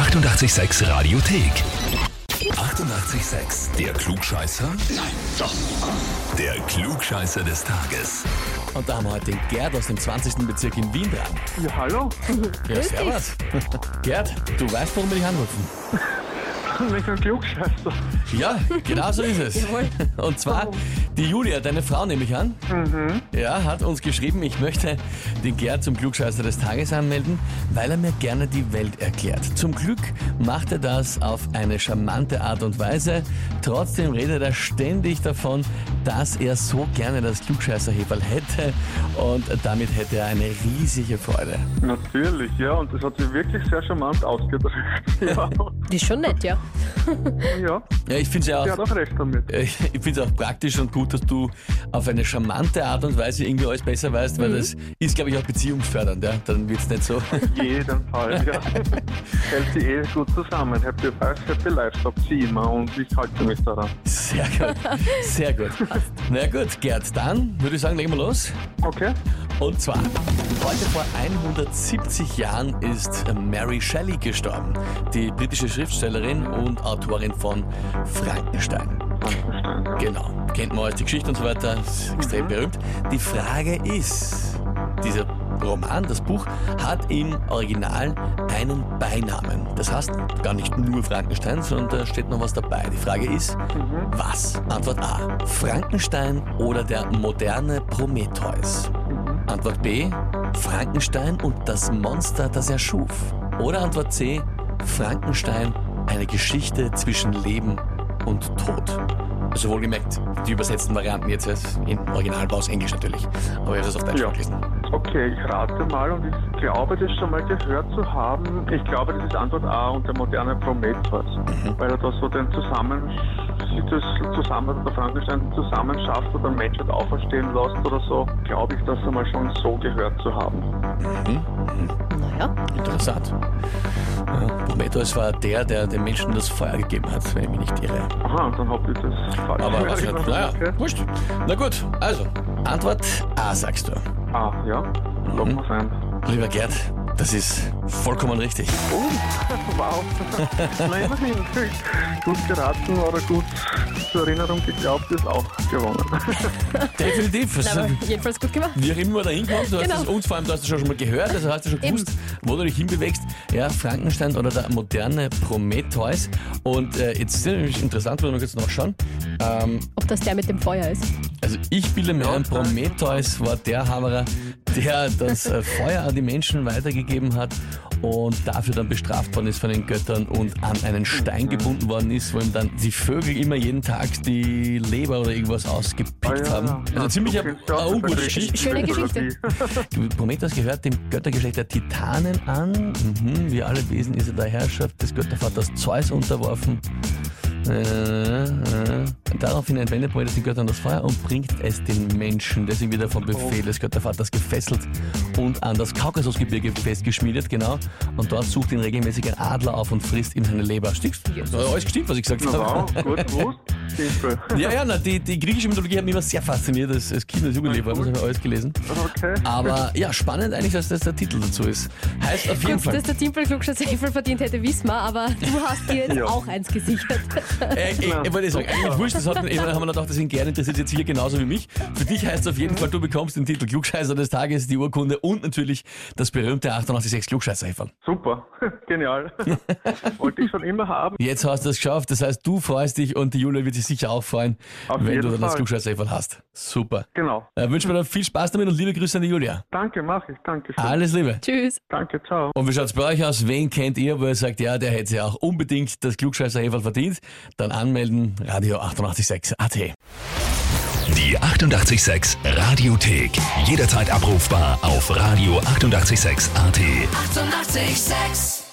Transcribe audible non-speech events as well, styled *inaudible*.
886 Radiothek. 88,6. Der Klugscheißer? Nein, doch. Der Klugscheißer des Tages. Und da haben wir heute den Gerd aus dem 20. Bezirk in Wien dran. Ja, hallo. Ja, servus. Gerd, du weißt, warum wir dich anrufen. Welcher Klugscheißer. Ja, genau so ist es. Und zwar, die Julia, deine Frau nehme ich an, ja, hat uns geschrieben, ich möchte den Gerd zum Klugscheißer des Tages anmelden, weil er mir gerne die Welt erklärt. Zum Glück macht er das auf eine charmante Art und Weise. Trotzdem redet er ständig davon, dass er so gerne das Klugscheißer-Heferl hätte und damit hätte er eine riesige Freude. Natürlich, ja, und das hat sich wirklich sehr charmant ausgedrückt. *laughs* Ja, Die ist schon nett, ja. Ja, Ja, ich finde es ja auch auch recht damit. *laughs* Ich finde es auch praktisch und gut, dass du auf eine charmante Art und Weise irgendwie alles besser weißt, weil das ist, glaube ich, auch beziehungsfördernd. Ja? Dann wird es nicht so. jeden Fall, ja. *laughs* Hält die Ehe gut zusammen. Happy Wife, Happy Life, sagt sie immer und ich halte mich daran. Sehr gut. Sehr gut. *laughs* Na gut, Gerd, dann würde ich sagen, legen wir los. Okay? Und zwar, heute vor 170 Jahren ist Mary Shelley gestorben. Die britische Schriftstellerin und Autorin von Frankenstein. Genau, kennt man als die Geschichte und so weiter, ist extrem berühmt. Die Frage ist, dieser Roman, das Buch, hat im Original einen Beinamen. Das heißt gar nicht nur Frankenstein, sondern da steht noch was dabei. Die Frage ist, was? Antwort A, Frankenstein oder der moderne Prometheus? Antwort B, Frankenstein und das Monster, das er schuf. Oder Antwort C, Frankenstein, eine Geschichte zwischen Leben und Tod. Also wohlgemerkt, die übersetzten Varianten jetzt im Original aus Englisch natürlich. Aber ich habe das auf Deutsch Ja. gelesen. Okay, ich rate mal und ich glaube, das schon mal gehört zu haben. Ich glaube, das ist Antwort A und der moderne Prometheus. Weil er da so den Zusammen, sich das zusammen, der Frankenstein zusammen schafft oder Menschheit auferstehen lässt oder so, glaube ich, das einmal schon so gehört zu haben. Naja, Interessant. Ja, Prometheus war der, der den Menschen das Feuer gegeben hat, wenn ich mich nicht irre. Aha, dann habe ich das falsch Aber was gehört. nicht, naja, Okay. wurscht. Na gut, also, Antwort A sagst du. Ah, ja, loggen wir ein. Lieber Gerd, das ist vollkommen richtig. Oh, *laughs* wow. Na immerhin. Gut geraten oder gut zur Erinnerung geglaubt ist auch gewonnen. *laughs* *laughs* Definitiv. Es aber jedenfalls gut gemacht. Wie auch immer da hinkommst, du hast Genau. es uns vor allem, du hast es schon mal gehört, also hast du schon Eben. gewusst, wo du dich hinbewegst. Ja, Frankenstein oder der moderne Prometheus. Und äh, jetzt ist es nämlich interessant, wenn wir kurz nachschauen. Ähm, Ob das der mit dem Feuer ist. also ich bilde mir ein, Prometheus war der Hammerer, der das äh, Feuer an die Menschen weitergegeben hat und dafür dann bestraft worden ist von den Göttern und an einen Stein gebunden worden ist, wo ihm dann die Vögel immer jeden Tag die Leber oder irgendwas ausgepickt Ah, ja, haben. Also ziemlich eine ungute Geschichte. Schöne Geschichte. *laughs* Prometheus *laughs* gehört dem Göttergeschlecht der Titanen an. Mhm, wie alle Wesen ist er der Herrschaft des Göttervaters Zeus unterworfen. Äh, äh. Daraufhin entwendet Prometheus den Göttern das Feuer und bringt es den Menschen. Deswegen wird er vom Befehl des Göttervaters gefesselt und an das Kaukasusgebirge festgeschmiedet, genau. Und dort sucht ihn regelmäßig ein Adler auf und frisst ihm seine Leber. Stimmt's? Alles gestimmt, was ich gesagt habe. wow, gut *laughs* gewusst. Ja, ja, na, die, die griechische Mythologie hat mich immer sehr fasziniert als, als Kind, als Jugendlicher, das habe ich alles gelesen. Okay. Aber ja, spannend eigentlich, dass das der Titel dazu ist. Heißt auf jeden Gut, Fall. dass der Timpel Klugscheißer Heferl verdient hätte, wissen wir, aber du hast dir jetzt Ja. auch eins gesichert. Äh, ich, ich wollte sagen, eigentlich wurscht, das hat, haben wir gedacht, deswegen gerne interessiert jetzt hier genauso wie mich. Für dich heißt es auf jeden Fall, du bekommst den Titel Klugscheißer des Tages, die Urkunde und natürlich das berühmte 886 klugscheißer -Häferl. Super. *laughs* Genial. *laughs* Wollte ich schon immer haben. Jetzt hast du es geschafft, das heißt, du freust dich und die Julia wird sich sicher auch freuen, Auf wenn du dann das Fall. klugscheißer -Häferl hast. Super. Genau. Äh, wünsche mir dann viel Spaß damit und liebe Grüße an die Julia. Danke, mach ich. Danke schön. Alles Liebe. Tschüss. Danke, ciao. Und wie schaut's bei euch aus? Wen kennt ihr, wo ihr sagt, ja, der hätte ja auch unbedingt das klugscheißer -Häferl verdient? Dann anmelden, Radio 886 AT. Die 88,6 Radiothek. Jederzeit abrufbar auf radio886.at. 88,6. Eighty-eight, sex.